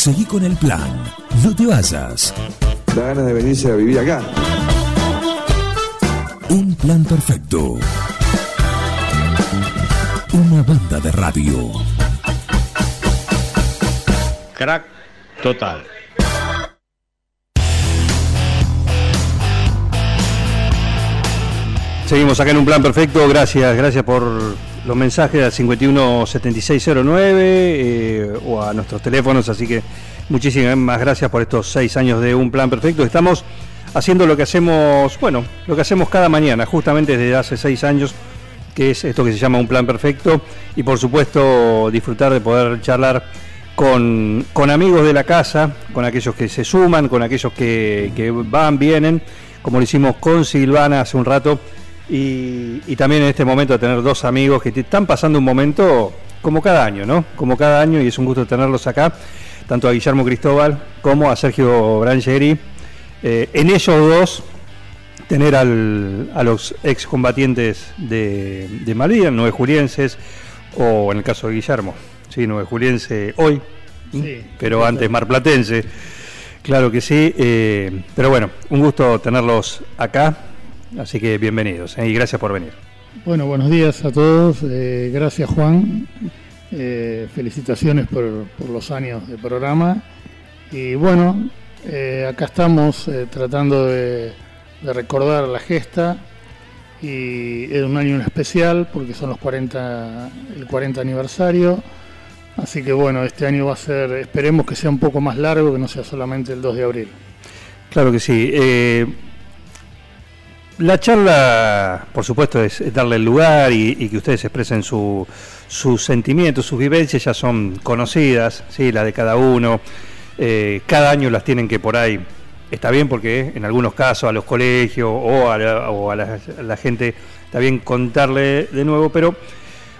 Seguí con el plan. No te vayas. Da ganas de venirse a vivir acá. Un plan perfecto. Una banda de radio. Crack total. Seguimos acá en un plan perfecto. Gracias, gracias por los mensajes al 517609 eh, o a nuestros teléfonos. Así que muchísimas gracias por estos seis años de un plan perfecto. Estamos haciendo lo que hacemos, bueno, lo que hacemos cada mañana, justamente desde hace seis años, que es esto que se llama un plan perfecto. Y por supuesto, disfrutar de poder charlar con, amigos de la casa, con aquellos que se suman, con aquellos que, que van, vienen, como lo hicimos con Silvana hace un rato y, también en este momento tener dos amigos que te están pasando un momento como cada año, ¿no? Como cada año y es un gusto tenerlos acá, tanto a Guillermo Cristóbal como a Sergio Brangeri. Eh, en ellos dos, tener a los excombatientes de, de Malvina, nueve julienses, o en el caso de Guillermo, sí, nueve juliense hoy, pero antes marplatense. Claro que sí, eh, pero bueno, un gusto tenerlos acá Así que bienvenidos ¿eh? y gracias por venir. Bueno, buenos días a todos. Eh, gracias Juan. Eh, felicitaciones por, los años de programa. Y bueno, acá estamos tratando de, recordar la gesta. Y es un año especial porque son los 40, el 40 aniversario. Así que bueno, este año va a ser, esperemos que sea un poco más largo, que no sea solamente el 2 de abril. Claro que sí. La charla, por supuesto, es, darle el lugar y, que ustedes expresen sus sentimientos, sus vivencias ya son conocidas, ¿sí? la de cada uno. Eh, cada año las tienen que por ahí, está bien porque en algunos casos a los colegios o a la, gente está bien contarle de nuevo, pero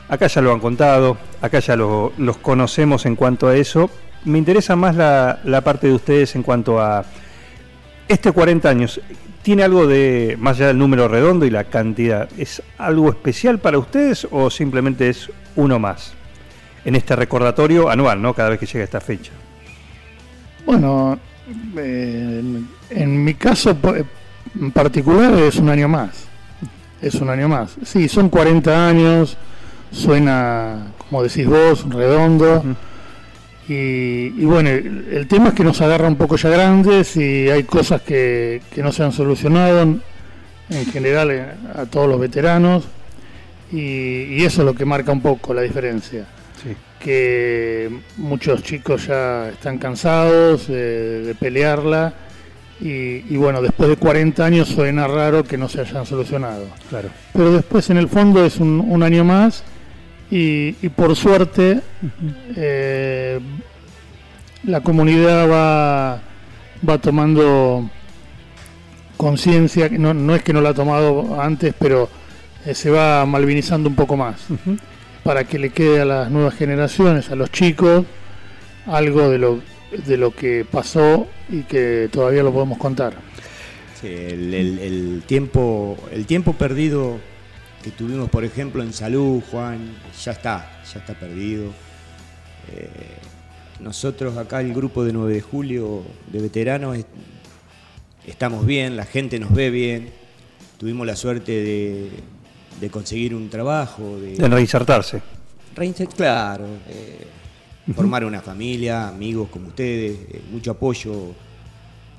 acá ya lo han contado, acá ya los conocemos en cuanto a eso. Me interesa más la, la parte de ustedes en cuanto a este 40 años. ¿Tiene algo de, más allá del número redondo y la cantidad, es algo especial para ustedes o simplemente es uno más? En este recordatorio anual, ¿no? Cada vez que llega esta fecha. Bueno, eh, en mi caso en particular es un año más. Es un año más. Sí, son 40 años, suena, como decís vos, redondo. Y, bueno, el, tema es que nos agarra un poco ya grandes y hay cosas que, no se han solucionado en general eh, a todos los veteranos y, eso es lo que marca un poco la diferencia. Que muchos chicos ya están cansados de, pelearla y, bueno, después de 40 años suena raro que no se hayan solucionado. Claro. Pero después en el fondo es un año más y, por suerte eh, la comunidad va, va tomando conciencia, no, no es que no la ha tomado antes, pero eh, se va malvinizando un poco más, para que le quede a las nuevas generaciones, a los chicos, algo de lo, de lo que pasó y que todavía lo podemos contar. el, tiempo, el tiempo perdido que tuvimos, por ejemplo, en salud, Juan, ya está, ya está perdido. Eh, nosotros acá, el grupo de 9 de julio de veteranos, estamos bien, la gente nos ve bien, tuvimos la suerte de, conseguir un trabajo. De, reinsertarse. claro. Eh, formar una familia, amigos como ustedes, eh, mucho apoyo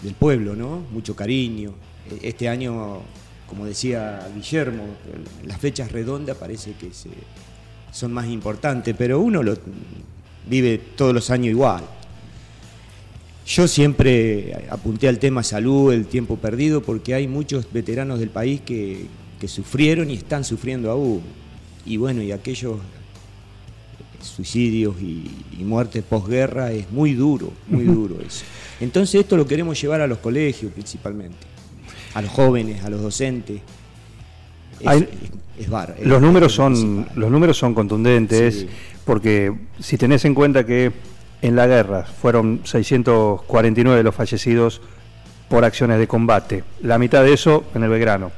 del pueblo, ¿no? Mucho cariño. Este año como decía Guillermo, las fechas redondas parece que son más importantes, pero uno lo vive todos los años igual. Yo siempre apunté al tema salud, el tiempo perdido, porque hay muchos veteranos del país que, sufrieron y están sufriendo aún. Y bueno, y aquellos suicidios y, y muertes posguerra es muy duro, muy duro eso. Entonces esto lo queremos llevar a los colegios principalmente a los jóvenes, a los docentes. Es, los, números son, los números son contundentes, porque si tenés en cuenta que en la guerra fueron 649 los fallecidos por acciones de combate, la mitad de eso en el Belgrano,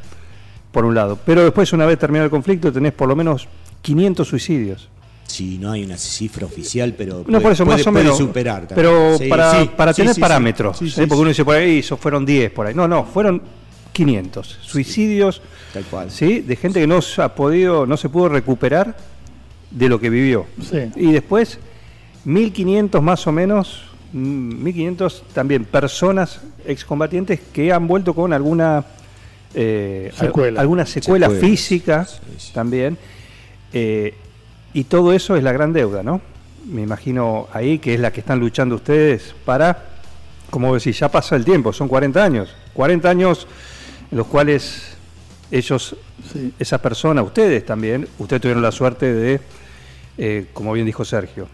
por un lado. Pero después, una vez terminado el conflicto, tenés por lo menos 500 suicidios. Sí, no hay una cifra oficial, pero No, puede, por eso, puede- más o menos. superar. también. Pero Sí, para, sí, para tener parámetros, ¿eh? porque uno dice por ahí, fueron 10 por ahí. No, no, fueron 500 suicidios, Tal cual. ¿sí? De gente que no se ha podido, no se pudo recuperar de lo que vivió. Sí. Y después, 1500 más o menos, mm, 1500 también personas excombatientes que han vuelto con alguna eh, Secuela. alguna secuela, Secuela. física Sí, sí. también. Eh, y todo eso es la gran deuda, ¿no? Me imagino ahí que es la que están luchando ustedes para, como decís, ya pasa el tiempo, son 40 años. 40 años los cuales ellos Sí. esas personas, ustedes también, ustedes tuvieron la suerte de, eh, como bien dijo Sergio,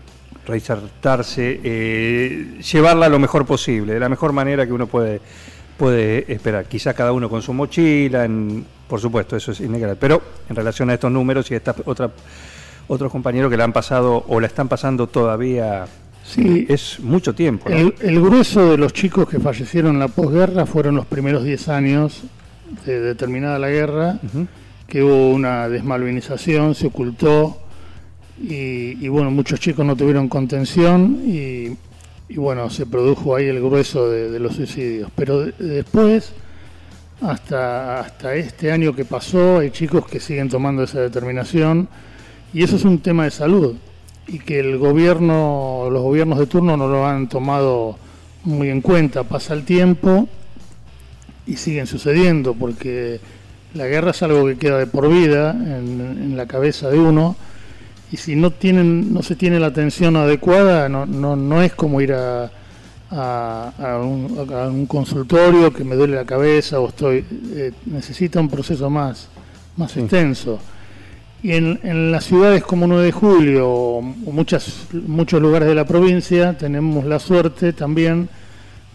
reinsertarse, eh, llevarla lo mejor posible, de la mejor manera que uno puede, puede esperar. Quizá cada uno con su mochila, en- por supuesto, eso es innegable. Pero en relación a estos números y a esta otra, otros compañeros que la han pasado o la están pasando todavía, Sí. es mucho tiempo. ¿no? El, el grueso de los chicos que fallecieron en la posguerra fueron los primeros 10 años de, de terminada la guerra, que hubo una desmalvinización, se ocultó y, y, bueno, muchos chicos no tuvieron contención y, y, bueno, se produjo ahí el grueso de, de los suicidios. Pero de- después, hasta, hasta este año que pasó, hay chicos que siguen tomando esa determinación y eso es un tema de salud y que el gobierno, los gobiernos de turno no lo han tomado muy en cuenta. Pasa el tiempo y siguen sucediendo porque la guerra es algo que queda de por vida en, en la cabeza de uno y si no tienen no se tiene la atención adecuada no, no, no es como ir a, a, a un, a un consultorio que me duele la cabeza o estoy eh, necesita un proceso más más Sí. extenso y en, en las ciudades como 9 de julio o o muchas, muchos lugares de la provincia tenemos la suerte también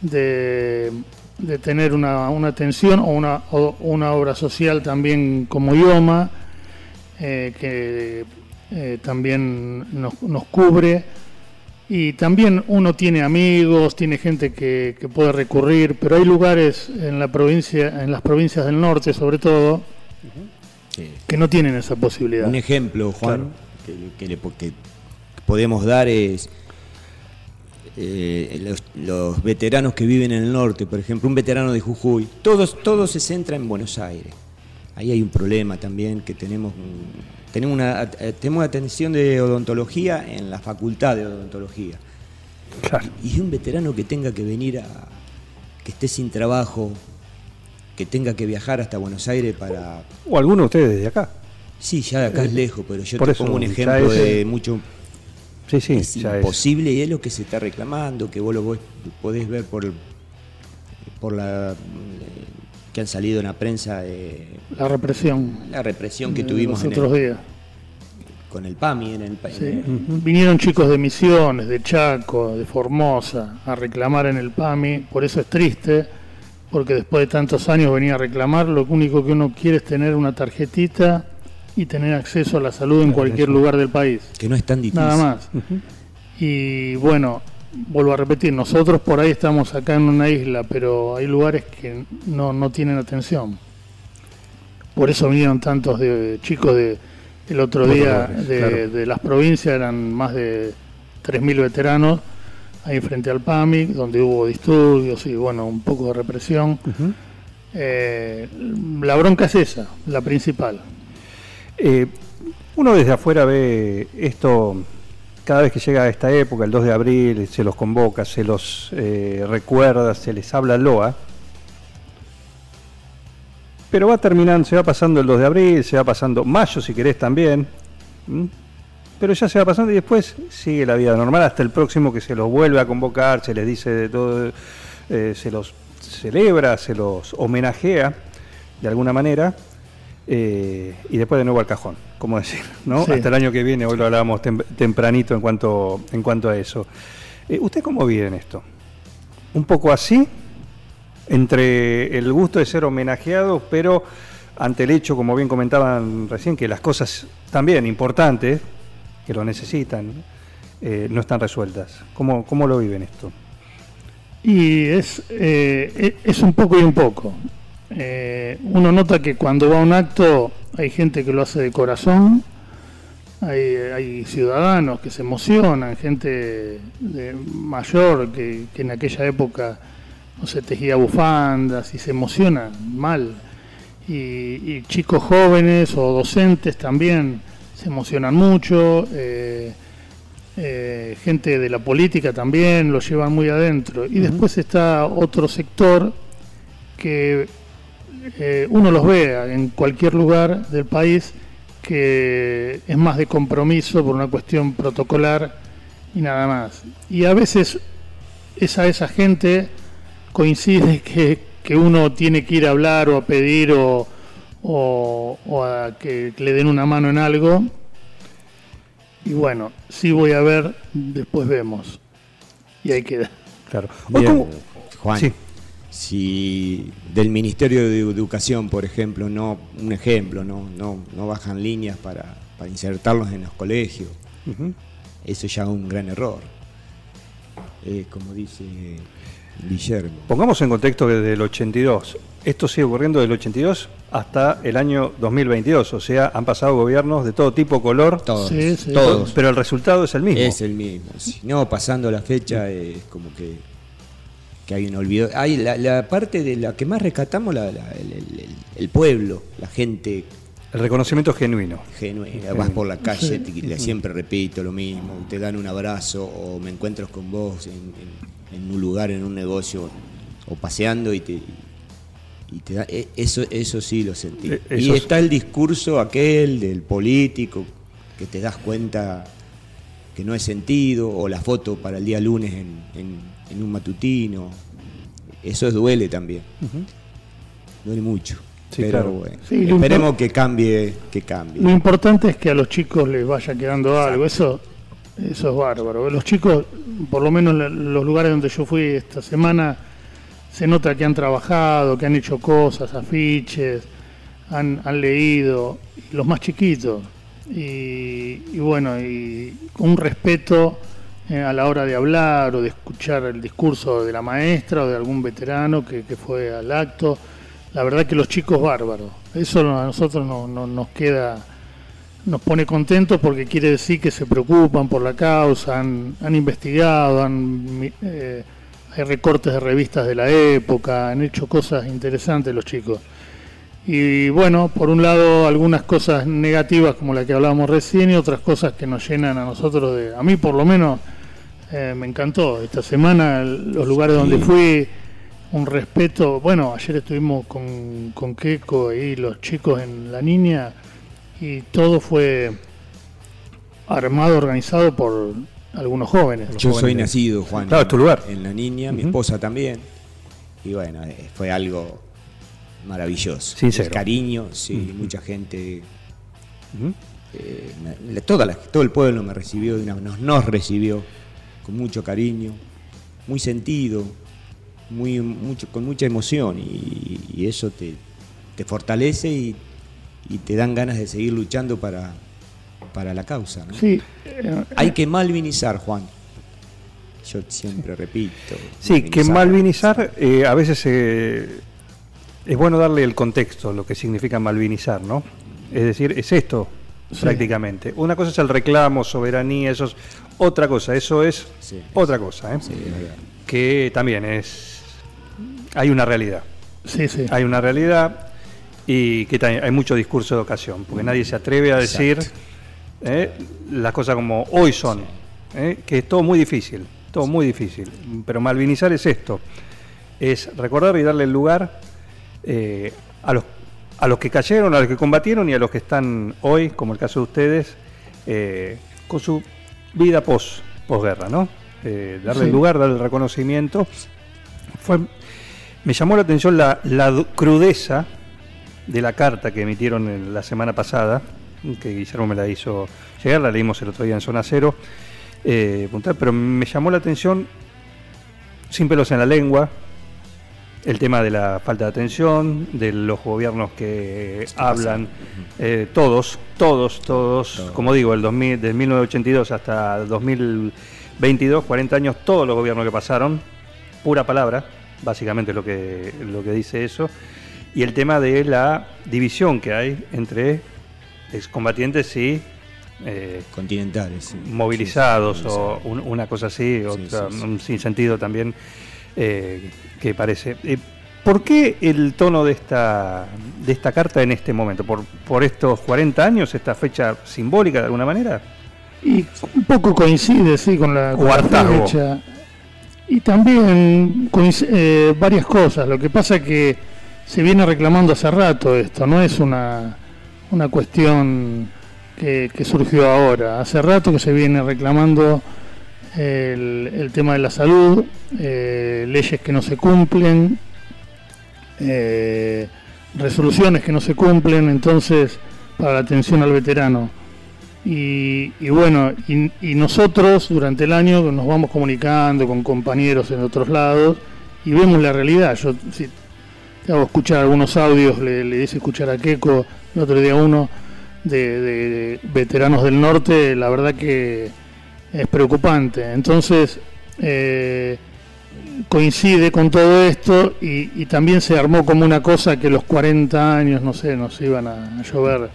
de, de tener una, una atención o una, o una obra social también como IOMA, eh, que eh, también nos, nos cubre. Y también uno tiene amigos, tiene gente que, que puede recurrir, pero hay lugares en la provincia, en las provincias del norte sobre todo, Sí. que no tienen esa posibilidad. Un ejemplo, Juan, que, que le- que podemos dar es eh, los, los veteranos que viven en el norte, por ejemplo, un veterano de Jujuy, todos, todo se centra en Buenos Aires. Ahí hay un problema también que tenemos, tenemos una, eh, tenemos atención de odontología en la facultad de odontología. Claro. Y un veterano que tenga que venir a, que esté sin trabajo, que tenga que viajar hasta Buenos Aires para O alguno de ustedes desde acá. Sí, ya de acá es lejos, pero yo por te eso, pongo un ejemplo de mucho Sí, sí, es imposible y es lo que se está reclamando, que vos lo podés ver por por la eh, que han salido en la prensa eh, La represión. la represión que tuvimos los en otros el- días. con el PAMI en el país. Sí. Vinieron chicos de Misiones, de Chaco, de Formosa, a reclamar en el PAMI. Por eso es triste, porque después de tantos años venía a reclamar. Lo único que uno quiere es tener una tarjetita y tener acceso a la salud en cualquier lugar del país. Que no es tan difícil. Nada más. Y bueno, vuelvo a repetir, nosotros por ahí estamos acá en una isla, pero hay lugares que no, no tienen atención. Por eso vinieron tantos de, chicos de el otro día de, claro. de las provincias, eran más de 3.000 veteranos ahí frente al PAMI, donde hubo disturbios y bueno, un poco de represión. Eh, la bronca es esa, la principal. Eh, uno desde afuera ve esto cada vez que llega a esta época, el 2 de abril, se los convoca, se los eh, recuerda, se les habla loa. Pero va terminando, se va pasando el 2 de abril, se va pasando mayo si querés también. Pero ya se va pasando y después sigue la vida normal hasta el próximo que se los vuelve a convocar, se les dice de todo, eh, se los celebra, se los homenajea de alguna manera. Eh, y después de nuevo al cajón, como decir, ¿no? Sí. Hasta el año que viene, hoy lo hablábamos tem- tempranito en cuanto, en cuanto a eso. Eh, ¿Usted cómo vive en esto? ¿Un poco así? Entre el gusto de ser homenajeado, pero ante el hecho, como bien comentaban recién, que las cosas también importantes, que lo necesitan, eh, no están resueltas. ¿Cómo, ¿Cómo lo viven esto? Y es, e- es un poco y un poco. Eh, uno nota que cuando va a un acto hay gente que lo hace de corazón, hay, hay ciudadanos que se emocionan, gente de- mayor que, que en aquella época no se tejía bufandas y se emocionan mal. Y, y chicos jóvenes o docentes también se emocionan mucho. eh, eh, gente de la política también lo llevan muy adentro. Y después está otro sector que eh, uno los ve en cualquier lugar del país que es más de compromiso por una cuestión protocolar y nada más. Y a veces esa, esa gente coincide que, que uno tiene que ir a hablar o a pedir o, o- o a que, que le den una mano en algo. Y bueno, sí voy a ver, después vemos. Y ahí queda. Claro. Bien, ¿Cómo- Juan, Sí. Si del Ministerio de Educación, por ejemplo, no un ejemplo, no, no, no bajan líneas para, para insertarlos en los colegios, Ujú. eso ya es un gran error. Eh, como dice Guillermo. Pongamos en contexto que desde el 82, esto sigue ocurriendo del 82 hasta el año 2022, o sea, han pasado gobiernos de todo tipo, color, Todos, Sí, sí. todos. pero el resultado es el mismo. Es el mismo. Si no, pasando la fecha es como que, que hay un olvido. Hay la, la parte de la que más rescatamos, la, la- el, el- el- el pueblo, la gente El reconocimiento genuino. genuina. Vas por la calle, te- siempre repito lo mismo, te dan un abrazo o me encuentro con vos en, en- en un lugar, en un negocio o paseando y te... Y te da, e- eso, eso sí lo sentí. Eh, y está el discurso aquel del político que te das cuenta que no es sentido, o la foto para el día lunes en, en- en un matutino. Eso duele también. Duele mucho. Sí, pero claro. bueno, Sí, esperemos que cambie, que cambie. Lo importante es que a los chicos les vaya quedando algo, eso, eso es bárbaro. Los chicos, por lo menos en los lugares donde yo fui esta semana, se nota que han trabajado, que han hecho cosas, afiches, han, han leído, los más chiquitos. Y, y bueno, y con un respeto eh, a la hora de hablar o de escuchar el discurso de la maestra o de algún veterano que, que fue al acto. La verdad que los chicos bárbaros. Eso a nosotros no, no- nos queda, nos pone contentos porque quiere decir que se preocupan por la causa, han, han investigado, han, eh, hay recortes de revistas de la época, han hecho cosas interesantes los chicos. Y bueno, por un lado algunas cosas negativas como la que hablábamos recién y otras cosas que nos llenan a nosotros de, a mí por lo menos eh, me encantó. Esta semana los lugares donde fui, un respeto, bueno, ayer estuvimos con, con Keiko y los chicos en La Niña y todo fue armado, organizado por algunos jóvenes. Yo soy nacido, Juan. Claro, es tu lugar. En la niña, mi esposa también. Y bueno, eh, fue algo maravilloso. Sincero. El cariño, sí, mucha gente. Eh, me- toda la- todo el pueblo me recibió, de una- nos, nos recibió con mucho cariño, muy sentido, muy, mucho, con mucha emoción. Y, y eso te, te fortalece y, y te dan ganas de seguir luchando para, para la causa. ¿no? Sí, eh, Hay que malvinizar, Juan. Yo siempre repito. Sí, que malvinizar eh, a veces eh, es bueno darle el contexto, lo que significa malvinizar, ¿no? Es decir, es esto Sí. prácticamente. Una cosa es el reclamo, soberanía, eso es otra cosa, eso es Sí. otra cosa, ¿eh? Sí, que también es... Hay una realidad, sí, sí. hay una realidad y que hay mucho discurso de ocasión, porque nadie se atreve a decir. ¿eh? las cosas como hoy son, ¿eh? que es todo muy difícil, todo muy difícil. Pero malvinizar es esto, es recordar y darle el lugar eh, a, los, a los que cayeron, a los que combatieron y a los que están hoy, como el caso de ustedes, eh, con su vida pos, posguerra, ¿no? Eh, darle Sí. el lugar, darle el reconocimiento. Fue, me llamó la atención la, crudeza de la carta que emitieron en la semana pasada, que Guillermo me la hizo llegar, la leímos el otro día en Zona Cero, eh, pero me llamó la atención, sin pelos en la lengua, el tema de la falta de atención, de los gobiernos que hablan, eh, todos, todos, todos, como digo, el 2000, del 1982 hasta 2022, 40 años, todos los gobiernos que pasaron, pura palabra, básicamente lo que, lo que dice eso, y el tema de la división que hay entre excombatientes y eh, Continentales. sí. movilizados Sí, sí, o un- una cosa así, Sí, otra, un sinsentido también eh, que parece. Eh, ¿Por qué el tono de esta, de esta carta en este momento? ¿Por, ¿Por estos 40 años, esta fecha simbólica de alguna manera? Y un poco coincide, sí, con la, con la fecha. Y también coinc- eh, varias cosas. Lo que pasa que se viene reclamando hace rato esto, no es una, una cuestión que, que surgió ahora. Hace rato que se viene reclamando el, tema de la salud, eh, leyes que no se cumplen, eh, resoluciones que no se cumplen, entonces, para la atención al veterano. Y, bueno, y, nosotros durante el año nos vamos comunicando con compañeros en otros lados y vemos la realidad. Yo si te hago escuchar algunos audios, le, le hice escuchar a Keiko el otro día uno de, de veteranos del norte, la verdad que es preocupante. Entonces, eh, coincide con todo esto y, y también se armó como una cosa que los 40 años, no sé, nos iban a, a llover.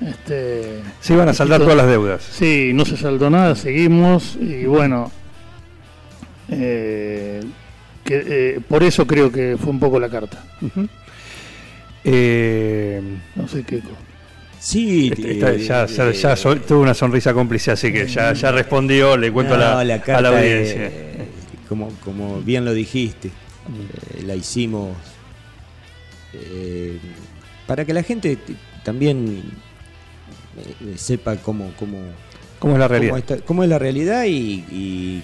Este, Se iban a saldar todas las deudas. Sí, no se saldó nada, seguimos y bueno, eh, que, eh, por eso creo que fue un poco la carta. Eh, No sé qué. Sí, este- eh, esta- ya, ya- ya eh, tuvo una sonrisa cómplice, así que ya, ya respondió, le cuento no, a, la, la a la audiencia. eh, como, como bien lo dijiste, eh, la hicimos eh, para que la gente también eh, sepa cómo, cómo, ¿Cómo es la cómo, realidad? está- cómo es la realidad y, y-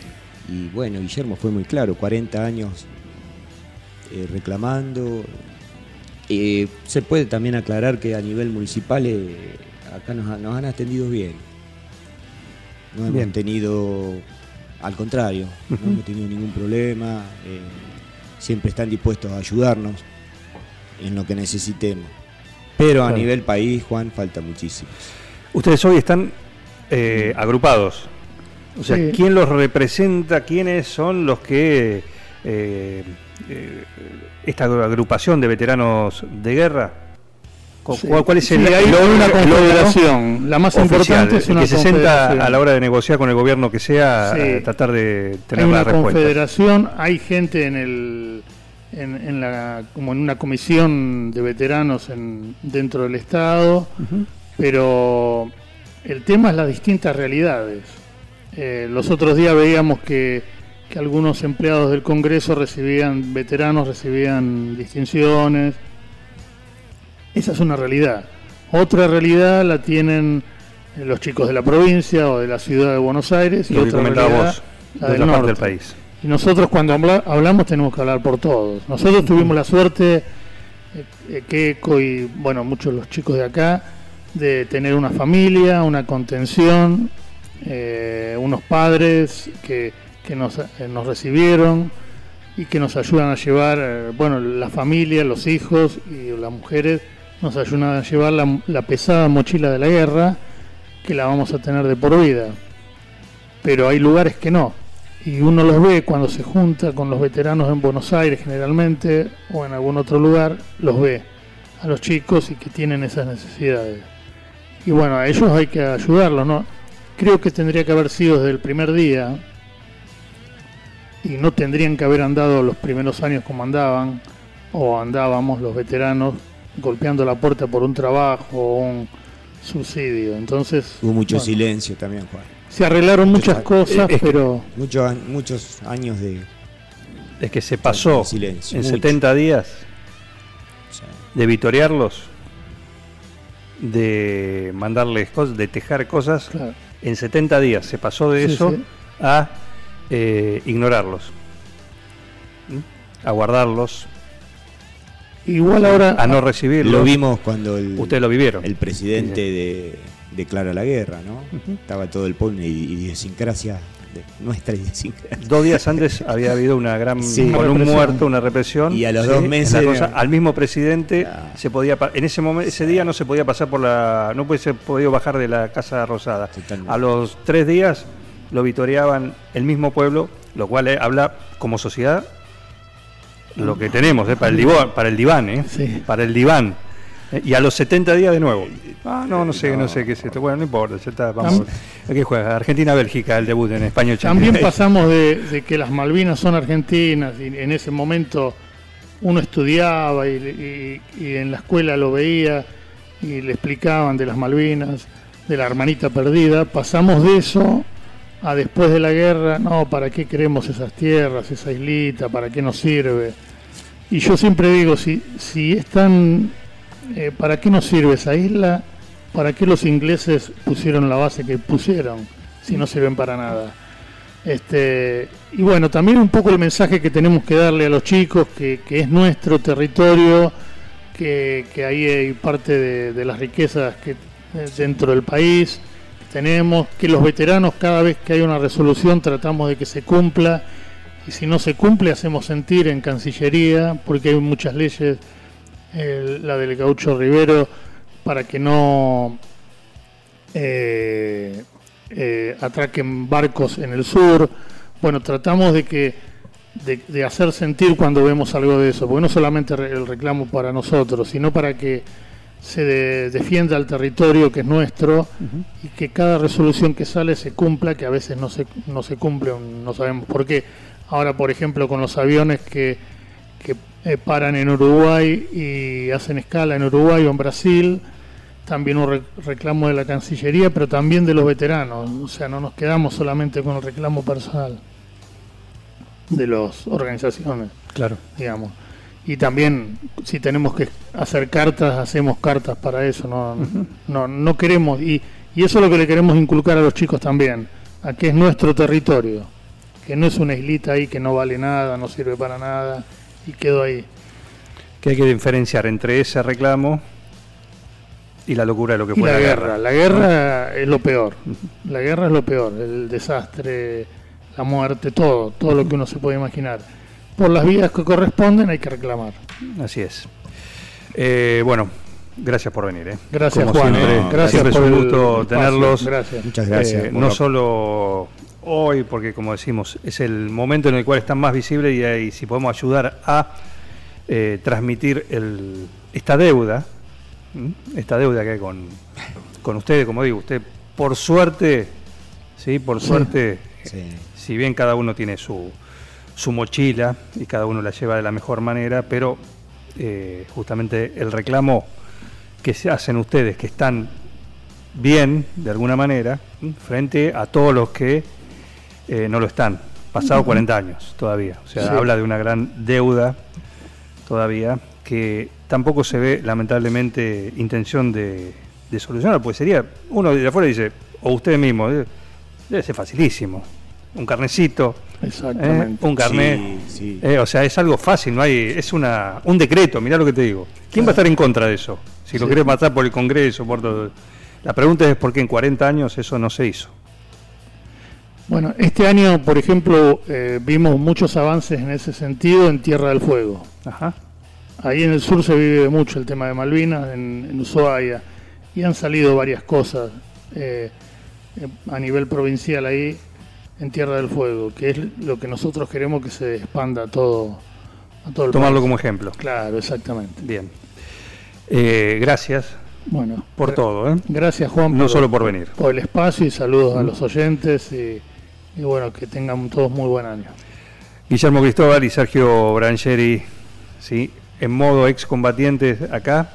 y, bueno, Guillermo fue muy claro, 40 años eh, reclamando. Eh, se puede también aclarar que a nivel municipal eh, acá nos, ha- nos han atendido bien. No hemos Bien. tenido, al contrario, no hemos tenido ningún problema. eh, siempre están dispuestos a ayudarnos en lo que necesitemos. Pero a Claro. nivel país, Juan, falta muchísimo. Ustedes hoy están eh, agrupados. O sea, Sí. ¿quién los representa? ¿Quiénes son los que... eh, eh, esta agrupación de veteranos de guerra? ¿Cu- Sí. ¿Cuál, cuál es el, Sí, hay una confederación. La más oficial, importante es una que se sienta confederación. a la hora de negociar con el gobierno que sea Sí. a tratar de Hay tener una la confederación, hay gente en el en, en la como en una comisión de veteranos en, dentro del estado, pero el tema es las distintas realidades. Eh, los otros días veíamos que, que algunos empleados del Congreso recibían, veteranos recibían distinciones. Esa es una realidad. Otra realidad la tienen eh, los chicos de la provincia o de la ciudad de Buenos Aires y Lo otra realidad vos, la de del parte del norte. país. Y nosotros cuando habla- hablamos tenemos que hablar por todos. Nosotros tuvimos la suerte, eh, Keiko y bueno, muchos de los chicos de acá, de tener una familia, una contención, eh, unos padres que, que nos, eh, nos recibieron y que nos ayudan a llevar, eh, bueno, la familia, los hijos y las mujeres nos ayudan a llevar la, la pesada mochila de la guerra que la vamos a tener de por vida. Pero hay lugares que no. Y uno los ve cuando se junta con los veteranos en Buenos Aires generalmente o en algún otro lugar, los ve a los chicos y que tienen esas necesidades. Y bueno, a ellos hay que ayudarlos, ¿no? Creo que tendría que haber sido desde el primer día y no tendrían que haber andado los primeros años como andaban o andábamos los veteranos golpeando la puerta por un trabajo o un subsidio. Entonces, Hubo mucho bueno, silencio también, Juan. se arreglaron muchas cosas, pero Muchos, muchos años de Es que se pasó silencio. en mucho. 70 días de vitorearlos, de mandarles cosas, de tejer cosas. claro, En 70 días se pasó de Sí, eso sí. a eh, ignorarlos, ¿Mm? a guardarlos, igual ahora a no recibirlos. lo vimos cuando el, Ustedes lo vivieron. el presidente de- declara la guerra, ¿no? Estaba todo el pueblo y idiosincrasia, de- nuestra idiosincrasia. Dos días antes había habido una gran Sí. con un muerto, una represión. Y a los Sí, dos meses- cosa, al mismo presidente Ah. se podía en ese momento ese día no se podía pasar por la no puede ser podido bajar de la casa rosada. Totalmente. A los tres días lo vitoreaban el mismo pueblo, lo cual eh, habla como sociedad lo que tenemos eh, para el diván, para el diván, eh, Sí. para el diván. Eh, Y a los 70 días de nuevo. Ah, no, no sé, no, sé qué es esto. Bueno, no importa, ya está, vamos. ¿A qué juega? Argentina-Bélgica, el debut en España 86. También pasamos de, de que las Malvinas son argentinas y en ese momento uno estudiaba y, y- y en la escuela lo veía y le explicaban de las Malvinas, de la hermanita perdida. Pasamos de eso a después de la guerra, no, ¿para qué queremos esas tierras, esa islita? ¿Para qué nos sirve? Y yo siempre digo, si, si es eh, ¿Para qué nos sirve esa isla? ¿Para qué los ingleses pusieron la base que pusieron? Si no sirven para nada. Este, y bueno, también un poco el mensaje que tenemos que darle a los chicos, que, que es nuestro territorio, que, que ahí hay parte de, de las riquezas que eh, dentro del país tenemos, que los veteranos cada vez que hay una resolución tratamos de que se cumpla y si no se cumple hacemos sentir en Cancillería, porque hay muchas leyes, eh, la del gaucho Rivero, para que no eh, eh, atraquen barcos en el sur. Bueno, tratamos de que de, de hacer sentir cuando vemos algo de eso, porque no solamente el reclamo para nosotros, sino para que se de- defienda el territorio que es nuestro y que cada resolución que sale se cumpla, que a veces no se, no se cumple, no sabemos por qué. Ahora, por ejemplo, con los aviones que, que eh, paran en Uruguay y hacen escala en Uruguay o en Brasil, también un re- reclamo de la Cancillería, pero también de los veteranos. O sea, no nos quedamos solamente con el reclamo personal de las organizaciones, Claro. digamos. Y también, si tenemos que hacer cartas, hacemos cartas para eso. No, no, no queremos, y, y eso es lo que le queremos inculcar a los chicos también, a que es nuestro territorio, que no es una islita ahí que no vale nada, no sirve para nada, y quedó ahí. Que hay que diferenciar entre ese reclamo y la locura de lo que Y fue la la, guerra, la guerra es lo peor. La guerra es lo peor, el desastre, la muerte, todo, todo lo que uno se puede imaginar. Por las vías que corresponden hay que reclamar. Así es. Eh, bueno, gracias por venir. ¿eh? Gracias Como Juan, siempre, eh. gracias siempre es por un el gusto espacio. tenerlos. Gracias. Muchas gracias. Eh, por no la- solo hoy, porque como decimos, es el momento en el cual están más visibles y, ahí, si podemos ayudar a eh, transmitir el, esta deuda, ¿m? esta deuda que hay con, con ustedes, como digo, usted por suerte, sí, por Sí. suerte, Sí. si bien cada uno tiene su, su mochila y cada uno la lleva de la mejor manera, pero eh, justamente el reclamo que se hacen ustedes, que están bien de alguna manera, frente a todos los que eh, no lo están, pasado 40 años todavía. O sea, Sí. habla de una gran deuda todavía que tampoco se ve lamentablemente intención de, de solucionar, pues sería, uno de afuera dice, o usted mismo, eh, debe ser facilísimo, un carnecito, ¿eh? Un carnet, Sí, sí. eh, o sea, es algo fácil, no hay, es una, un decreto, mirá lo que te digo. ¿Quién va a estar en contra de eso? Si lo querés matar por el Congreso, por todo. La pregunta es por qué en 40 años eso no se hizo. Bueno, este año, por ejemplo, eh, vimos muchos avances en ese sentido en Tierra del Fuego. Ajá. Ahí en el sur se vive mucho el tema de Malvinas, en, en Ushuaia, y han salido varias cosas eh, eh, a nivel provincial ahí en Tierra del Fuego, que es lo que nosotros queremos que se expanda a todo, a todo el Tomarlo país. como ejemplo. Claro, exactamente. Bien. Eh, gracias Bueno, por todo, ¿eh? Gracias Juan No solo por venir. por el espacio y saludos a los oyentes y, y bueno, que tengan todos muy buen año. Guillermo Cristóbal y Sergio Brancheri, ¿sí? en modo excombatientes acá,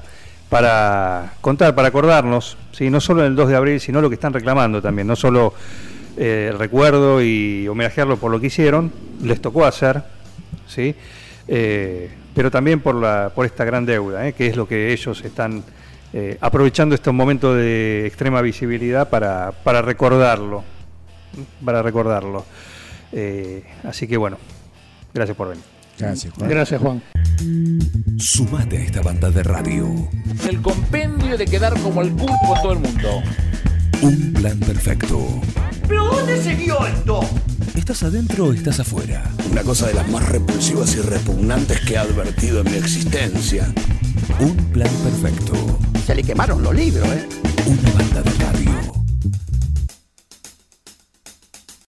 para contar, para acordarnos, ¿sí? no solo el 2 de abril, sino lo que están reclamando también, no solo eh, el recuerdo y homenajearlo por lo que hicieron, les tocó hacer, ¿sí? Eh, pero también por, la, por esta gran deuda, ¿eh? que es lo que ellos están eh, aprovechando estos momentos de extrema visibilidad para, para recordarlo, para recordarlo. Eh, así que bueno, gracias por venir. Gracias, Juan. Gracias Juan. Sumate a esta banda de radio. El compendio de quedar como el culo con todo el mundo. Un plan perfecto. ¿Pero dónde se vio esto? ¿Estás adentro o estás afuera? Una cosa de las más repulsivas y repugnantes que he advertido en mi existencia. Un plan perfecto. Se le quemaron los libros, ¿eh? Una banda de radio.